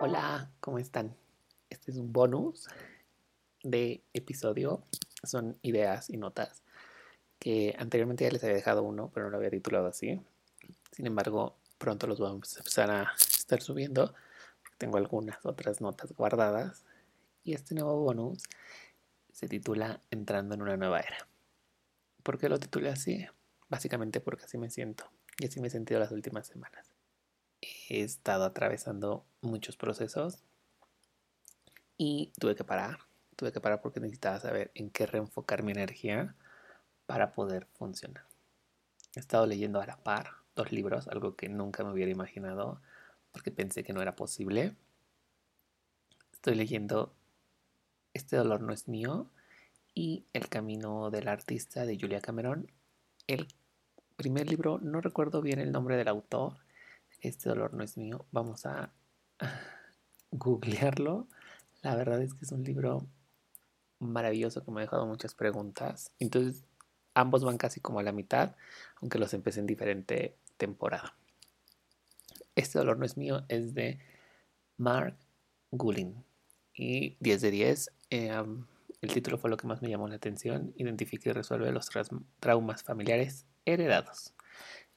Hola, ¿cómo están? Este es un bonus de episodio. Son ideas y notas que anteriormente ya les había dejado uno, pero no lo había titulado así. Sin embargo, pronto los vamos a empezar a estar subiendo. Tengo algunas otras notas guardadas. Y este nuevo bonus se titula Entrando en una nueva era. ¿Por qué lo titulé así? Básicamente porque así me siento. Y así me he sentido las últimas semanas he estado atravesando muchos procesos y tuve que parar. Tuve que parar porque necesitaba saber en qué reenfocar mi energía para poder funcionar. He estado leyendo a la par dos libros, algo que nunca me hubiera imaginado porque pensé que no era posible. Estoy leyendo Este dolor no es mío y El camino del artista de Julia Cameron. El primer libro, no recuerdo bien el nombre del autor, este dolor no es mío. Vamos a googlearlo. La verdad es que es un libro maravilloso que me ha dejado muchas preguntas. Entonces, ambos van casi como a la mitad, aunque los empecé en diferente temporada. Este dolor no es mío es de Mark Gullin. Y 10 de 10. Em, el título fue lo que más me llamó la atención. Identifica y resuelve los traumas familiares heredados.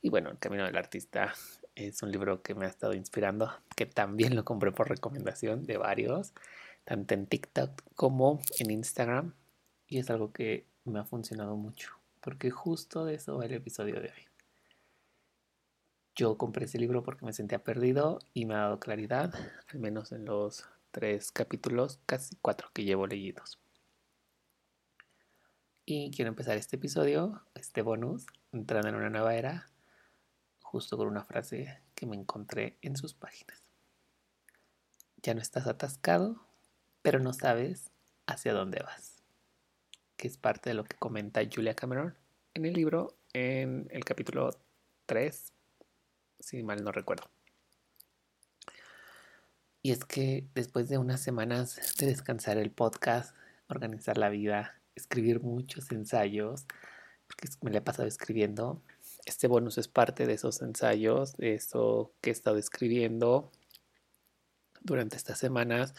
Y bueno, El Camino del Artista es un libro que me ha estado inspirando, que también lo compré por recomendación de varios, tanto en TikTok como en Instagram. Y es algo que me ha funcionado mucho, porque justo de eso va el episodio de hoy. Yo compré ese libro porque me sentía perdido y me ha dado claridad, al menos en los tres capítulos, casi cuatro que llevo leídos. Y quiero empezar este episodio, este bonus, entrando en una nueva era, justo con una frase que me encontré en sus páginas. Ya no estás atascado, pero no sabes hacia dónde vas, que es parte de lo que comenta Julia Cameron en el libro, en el capítulo 3, si mal no recuerdo. Y es que después de unas semanas de descansar el podcast, organizar la vida, escribir muchos ensayos, porque me le he pasado escribiendo, este bonus es parte de esos ensayos, de eso que he estado escribiendo durante estas semanas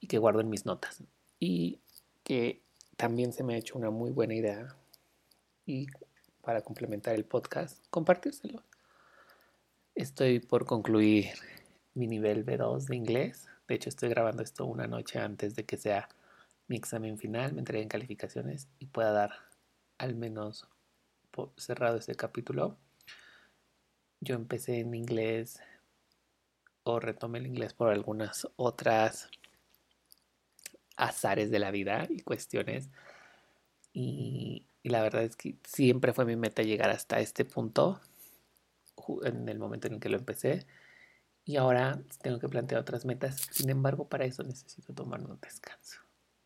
y que guardo en mis notas. Y que también se me ha hecho una muy buena idea y para complementar el podcast, compartírselo. Estoy por concluir mi nivel B2 de inglés. De hecho, estoy grabando esto una noche antes de que sea mi examen final, me entreguen calificaciones y pueda dar al menos cerrado este capítulo, yo empecé en inglés o retomé el inglés por algunas otras azares de la vida y cuestiones. Y, la verdad es que siempre fue mi meta llegar hasta este punto en el momento en el que lo empecé. Y ahora tengo que plantear otras metas. Sin embargo, para eso necesito tomar un descanso.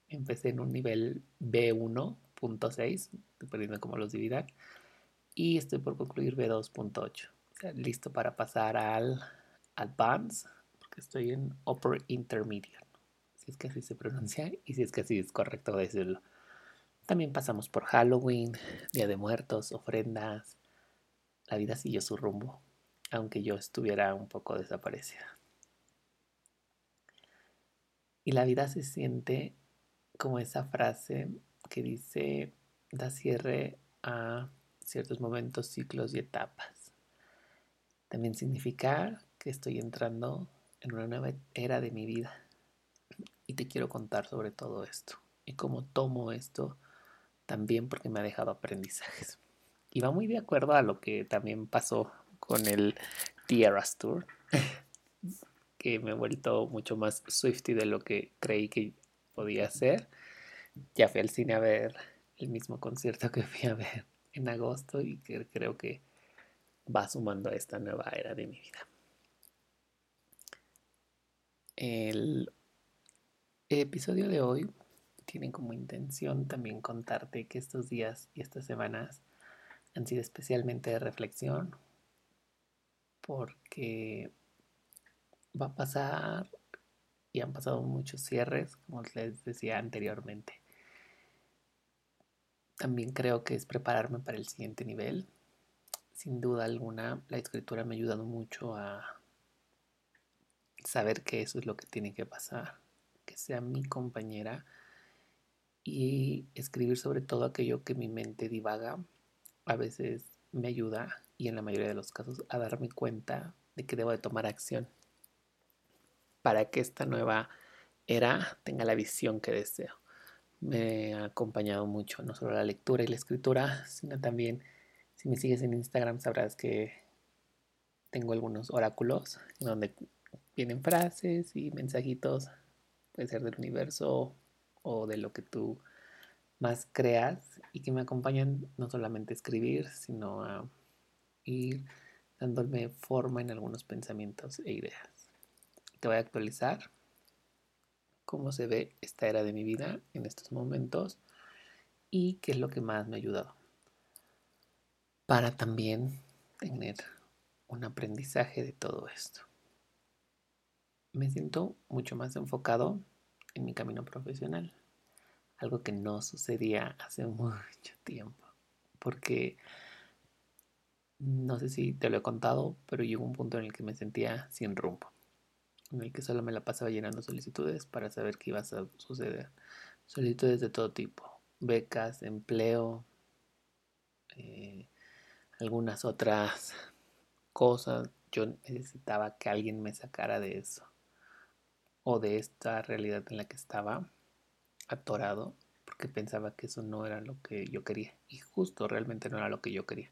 Empecé en un nivel B1.6, dependiendo cómo los dividan y estoy por concluir B2.8. listo para pasar al Advanced, porque estoy en Upper Intermediate, si es que así se pronuncia y si es que así es correcto decirlo. También pasamos por Halloween, Día de Muertos, ofrendas. La vida siguió su rumbo, aunque yo estuviera un poco desaparecida. Y la vida se siente como esa frase que dice, da cierre a ciertos momentos, ciclos y etapas. También significa que estoy entrando en una nueva era de mi vida. Y te quiero contar sobre todo esto y cómo tomo esto también porque me ha dejado aprendizajes. Y va muy de acuerdo a lo que también pasó con el Tierras Tour, que me he vuelto mucho más Swifty de lo que creí que podía ser. Ya fui al cine a ver el mismo concierto que fui a ver en agosto y que creo que va sumando a esta nueva era de mi vida. El episodio de hoy tiene como intención también contarte que estos días y estas semanas han sido especialmente de reflexión porque va a pasar y han pasado muchos cierres, como les decía anteriormente. También creo que es prepararme para el siguiente nivel. Sin duda alguna, la escritura me ha ayudado mucho a saber que eso es lo que tiene que pasar, que sea mi compañera y escribir sobre todo aquello que mi mente divaga a veces me ayuda y en la mayoría de los casos a darme cuenta de que debo de tomar acción para que esta nueva era tenga la visión que deseo. Me ha acompañado mucho no solo la lectura y la escritura, sino también si me sigues en Instagram sabrás que tengo algunos oráculos donde vienen frases y mensajitos, puede ser del universo o de lo que tú más creas y que me acompañan no solamente a escribir, sino a ir dándome forma en algunos pensamientos e ideas. Te voy a actualizar cómo se ve esta era de mi vida en estos momentos y qué es lo que más me ha ayudado. Para también tener un aprendizaje de todo esto. Me siento mucho más enfocado en mi camino profesional, algo que no sucedía hace mucho tiempo, porque no sé si te lo he contado, pero llegó un punto en el que me sentía sin rumbo, en el que solo me la pasaba llenando solicitudes para saber qué iba a suceder. Solicitudes de todo tipo, becas, empleo, eh, algunas otras cosas. Yo necesitaba que alguien me sacara de eso o de esta realidad en la que estaba atorado porque pensaba que eso no era lo que yo quería y justo realmente no era lo que yo quería.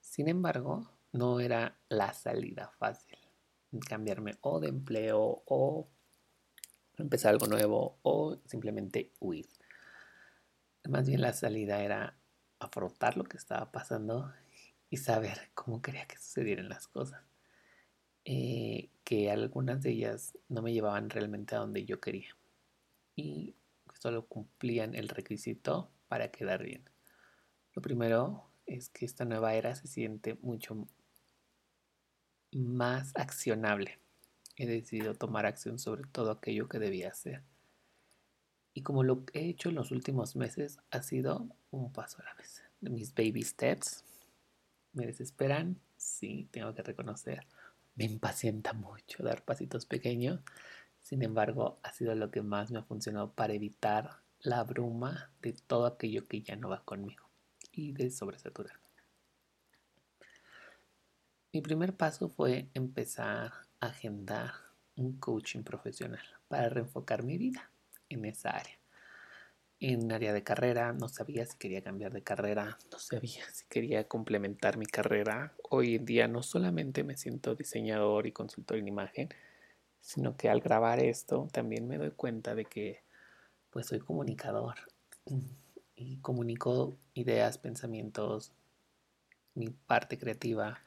Sin embargo, no era la salida fácil. Cambiarme o de empleo o empezar algo nuevo o simplemente huir. Más bien la salida era afrontar lo que estaba pasando y saber cómo quería que sucedieran las cosas. Eh, que algunas de ellas no me llevaban realmente a donde yo quería solo cumplían el requisito para quedar bien. Lo primero es que esta nueva era se siente mucho más accionable. He decidido tomar acción sobre todo aquello que debía hacer. Y como lo he hecho en los últimos meses, ha sido un paso a la vez. Mis baby steps me desesperan, sí, tengo que reconocer. Me impacienta mucho dar pasitos pequeños. Sin embargo, ha sido lo que más me ha funcionado para evitar la bruma de todo aquello que ya no va conmigo y de sobresaturar. Mi primer paso fue empezar a agendar un coaching profesional para reenfocar mi vida en esa área. En área de carrera, no sabía si quería cambiar de carrera, no sabía si quería complementar mi carrera. Hoy en día no solamente me siento diseñador y consultor en imagen, sino que al grabar esto también me doy cuenta de que pues soy comunicador y comunico ideas, pensamientos, mi parte creativa.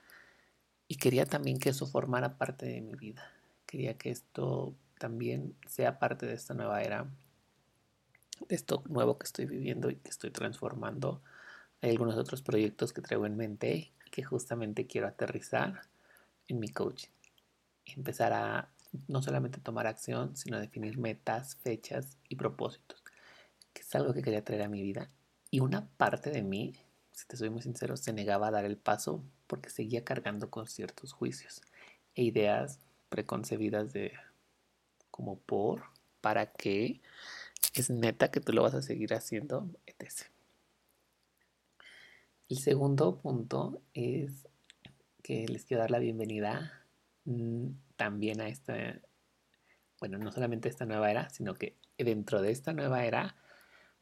Y quería también que eso formara parte de mi vida. Quería que esto también sea parte de esta nueva era, de esto nuevo que estoy viviendo y que estoy transformando. Hay algunos otros proyectos que traigo en mente que justamente quiero aterrizar en mi coaching. Empezar a no solamente tomar acción, sino definir metas, fechas y propósitos que es algo que quería traer a mi vida. Y una parte de mí, si te soy muy sincero, se negaba a dar el paso porque seguía cargando con ciertos juicios e ideas preconcebidas de como por, para qué, es neta que tú lo vas a seguir haciendo, etc. El segundo punto es que les quiero dar la bienvenida mm, también a esta, bueno, no solamente a esta nueva era, sino que dentro de esta nueva era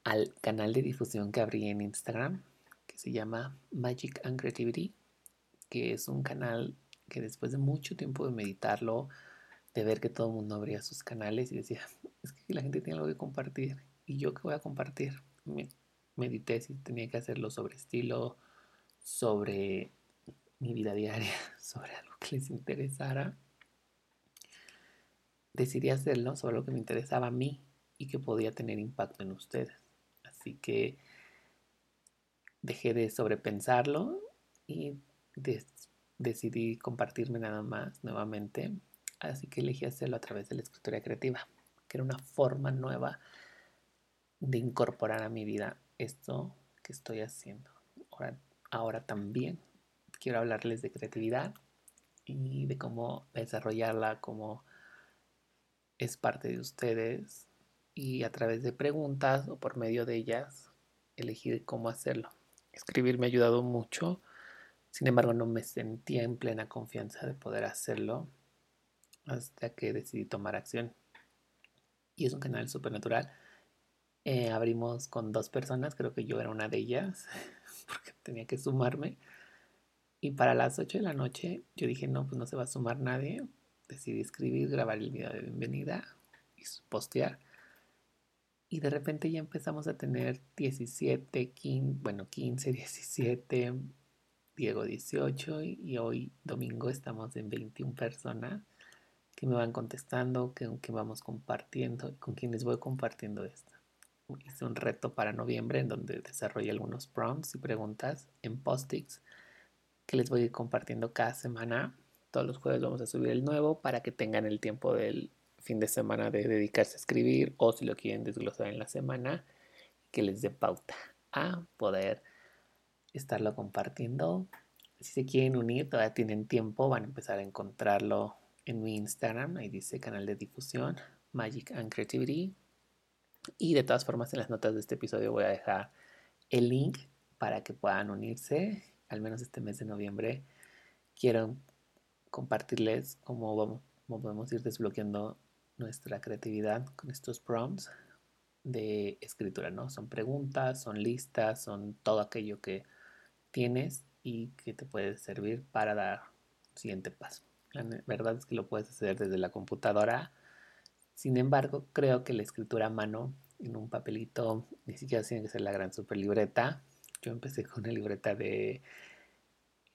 al canal de difusión que abrí en Instagram, que se llama Magic and Creativity, que es un canal que después de mucho tiempo de meditarlo, de ver que todo el mundo abría sus canales y decía, es que la gente tiene algo que compartir. ¿Y yo qué voy a compartir? medité si tenía que hacerlo sobre estilo, sobre mi vida diaria, sobre algo que les interesara. Decidí hacerlo sobre lo que me interesaba a mí y que podía tener impacto en ustedes. Así que dejé de sobrepensarlo y decidí compartirme nada más nuevamente, así que elegí hacerlo a través de la escritura creativa, que era una forma nueva de incorporar a mi vida esto que estoy haciendo. Ahora, ahora también quiero hablarles de creatividad y de cómo desarrollarla, cómo es parte de ustedes y a través de preguntas o por medio de ellas elegir cómo hacerlo. Escribir me ha ayudado mucho, sin embargo no me sentía en plena confianza de poder hacerlo hasta que decidí tomar acción. Y es un canal súper natural. Eh, abrimos con dos personas, creo que yo era una de ellas, porque tenía que sumarme. Y para las 8 de la noche yo dije, no, pues no se va a sumar nadie. Decidí escribir, grabar el video de bienvenida y postear. Y de repente ya empezamos a tener 17, 15, bueno, 15, 17, Diego 18 y hoy domingo estamos en 21 personas que me van contestando, que, que vamos compartiendo, con quienes voy compartiendo esto. Hice un reto para noviembre en donde desarrollé algunos prompts y preguntas en post-its que les voy a ir compartiendo cada semana. Todos los jueves vamos a subir el nuevo para que tengan el tiempo del fin de semana de dedicarse a escribir o si lo quieren desglosar en la semana, que les dé pauta a poder estarlo compartiendo. Si se quieren unir, todavía tienen tiempo, van a empezar a encontrarlo en mi Instagram, ahí dice canal de difusión, Magic and Creativity. Y de todas formas, en las notas de este episodio voy a dejar el link para que puedan unirse, al menos este mes de noviembre. Quiero compartirles cómo vamos, cómo podemos ir desbloqueando nuestra creatividad con estos prompts de escritura, ¿no? Son preguntas, son listas, son todo aquello que tienes y que te puede servir para dar un siguiente paso. La verdad es que lo puedes hacer desde la computadora. Sin embargo, creo que la escritura a mano en un papelito ni siquiera tiene que ser la gran super libreta. Yo empecé con una libreta de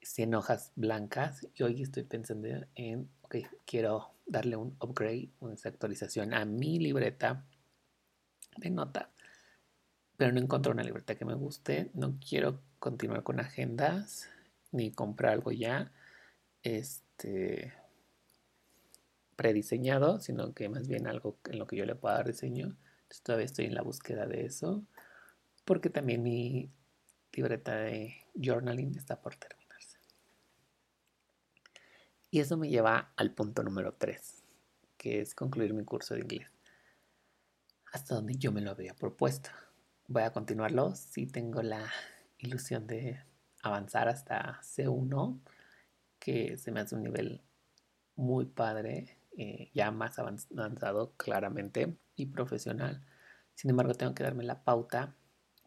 100 hojas blancas y hoy estoy pensando en, ok, quiero darle un upgrade, una actualización a mi libreta de nota, pero no encontré una libreta que me guste, no quiero continuar con agendas ni comprar algo ya este prediseñado, sino que más bien algo en lo que yo le pueda dar diseño. Entonces todavía estoy en la búsqueda de eso, porque también mi libreta de journaling está por terminar. Y eso me lleva al punto número 3, que es concluir mi curso de inglés. Hasta donde yo me lo había propuesto. Voy a continuarlo si tengo la ilusión de avanzar hasta C1, que se me hace un nivel muy padre, eh, ya más avanzado claramente y profesional. Sin embargo, tengo que darme la pauta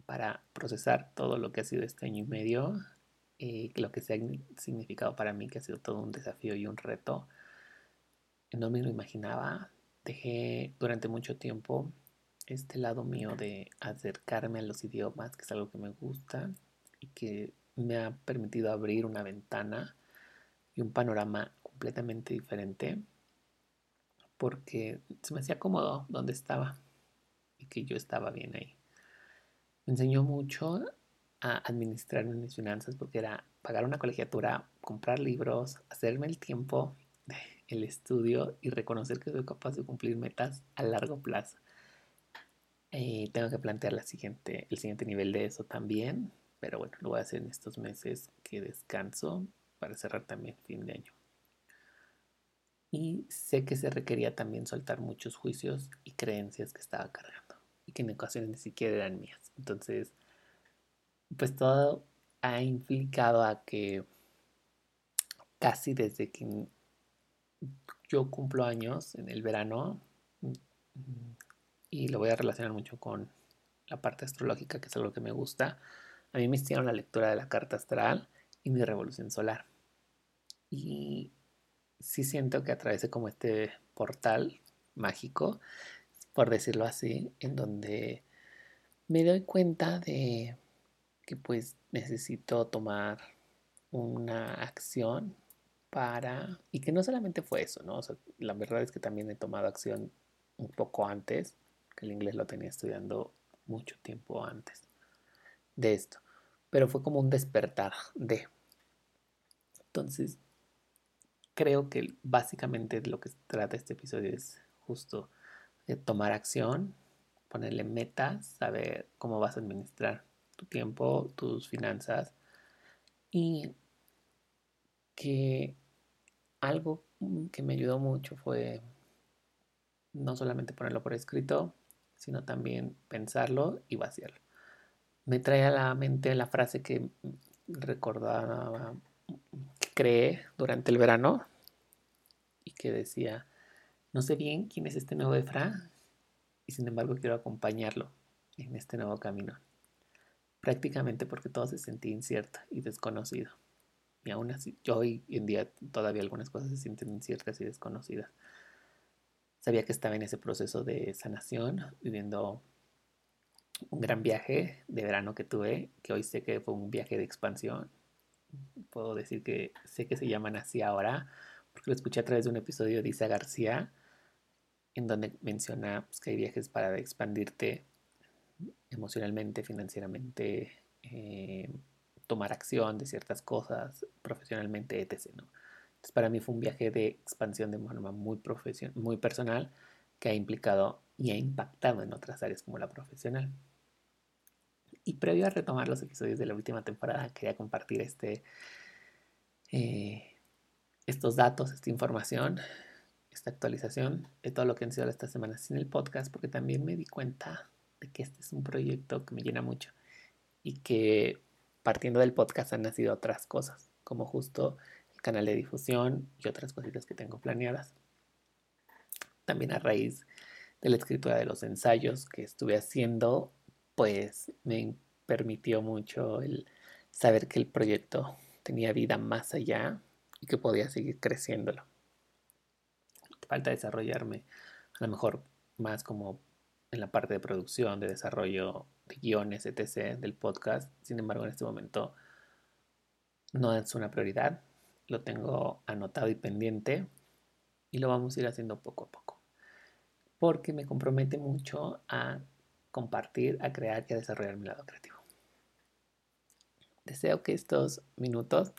para procesar todo lo que ha sido este año y medio eh, lo que se ha significado para mí, que ha sido todo un desafío y un reto. No me lo imaginaba. Dejé durante mucho tiempo este lado mío de acercarme a los idiomas, que es algo que me gusta y que me ha permitido abrir una ventana y un panorama completamente diferente porque se me hacía cómodo donde estaba y que yo estaba bien ahí. Me enseñó mucho a administrar mis finanzas porque era pagar una colegiatura, comprar libros, hacerme el tiempo, el estudio y reconocer que soy capaz de cumplir metas a largo plazo. Eh, tengo que plantear el siguiente nivel de eso también, pero bueno, lo voy a hacer en estos meses que descanso para cerrar también fin de año. Y sé que se requería también soltar muchos juicios y creencias que estaba cargando y que en ocasiones ni siquiera eran mías. Entonces, pues todo ha implicado a que casi desde que yo cumplo años en el verano, y lo voy a relacionar mucho con la parte astrológica, que es algo que me gusta, a mí me hicieron la lectura de la carta astral y mi revolución solar. Y sí siento que atravesé como este portal mágico, por decirlo así, en donde me doy cuenta de que pues necesito tomar una acción para... Y que no solamente fue eso, ¿no? la verdad es que también he tomado acción un poco antes, que el inglés lo tenía estudiando mucho tiempo antes de esto. Pero fue como un despertar de... Entonces, creo que básicamente lo que trata este episodio es justo de tomar acción, ponerle metas, saber cómo vas a administrar tu tiempo, tus finanzas y que algo que me ayudó mucho fue no solamente ponerlo por escrito, sino también pensarlo y vaciarlo. Me trae a la mente la frase que recordaba, que creé durante el verano y que decía, no sé bien quién es este nuevo Efra y sin embargo quiero acompañarlo en este nuevo camino. Prácticamente porque todo se sentía incierto y desconocido. Y aún así, yo hoy en día todavía algunas cosas se sienten inciertas y desconocidas. Sabía que estaba en ese proceso de sanación, viviendo un gran viaje de verano que tuve, que hoy sé que fue un viaje de expansión. Puedo decir que sé que se llaman así ahora, porque lo escuché a través de un episodio de Isa García, en donde menciona pues, que hay viajes para expandirte emocionalmente, financieramente, eh, tomar acción de ciertas cosas, profesionalmente, etc. ¿no? Entonces, para mí fue un viaje de expansión de forma muy, muy personal que ha implicado y ha impactado en otras áreas como la profesional. Y previo a retomar los episodios de la última temporada, quería compartir este, eh, estos datos, esta información, esta actualización de todo lo que han sido estas semanas en el podcast, porque también me di cuenta de que este es un proyecto que me llena mucho y que partiendo del podcast han nacido otras cosas, como justo canal de difusión y otras cositas que tengo planeadas. También a raíz de la escritura de los ensayos que estuve haciendo, pues me permitió mucho el saber que el proyecto tenía vida más allá y que podía seguir creciéndolo. Falta desarrollarme a lo mejor más como en la parte de producción, de desarrollo de guiones, etc. del podcast. Sin embargo, en este momento no es una prioridad lo tengo anotado y pendiente y lo vamos a ir haciendo poco a poco. Porque me compromete mucho a compartir, a crear y a desarrollar mi lado creativo. Deseo que estos minutos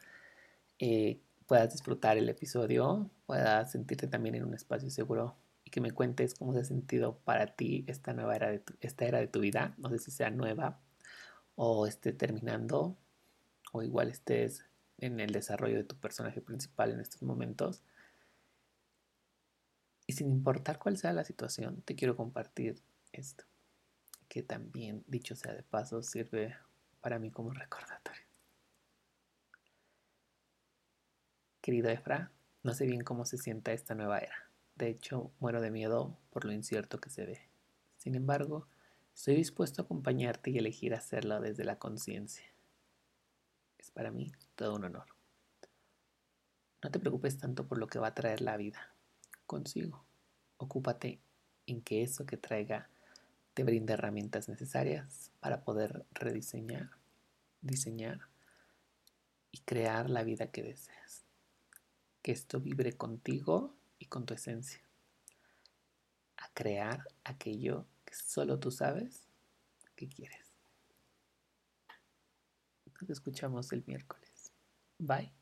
eh, puedas disfrutar el episodio, puedas sentirte también en un espacio seguro que me cuentes cómo se ha sentido para ti esta nueva era de esta era de tu vida. No sé si sea nueva o esté terminando o igual estés en el desarrollo de tu personaje principal en estos momentos. Y sin importar cuál sea la situación, te quiero compartir esto, que también, dicho sea de paso, sirve para mí como recordatorio. Querido Efra, no sé bien cómo se sienta esta nueva era. De hecho, muero de miedo por lo incierto que se ve. Sin embargo, estoy dispuesto a acompañarte y elegir hacerlo desde la conciencia. Es para mí todo un honor. No te preocupes tanto por lo que va a traer la vida consigo. Ocúpate en que eso que traiga te brinde herramientas necesarias para poder rediseñar, diseñar y crear la vida que deseas. Que esto vibre contigo y con tu esencia. A crear aquello que solo tú sabes que quieres. Nos escuchamos el miércoles. Bye.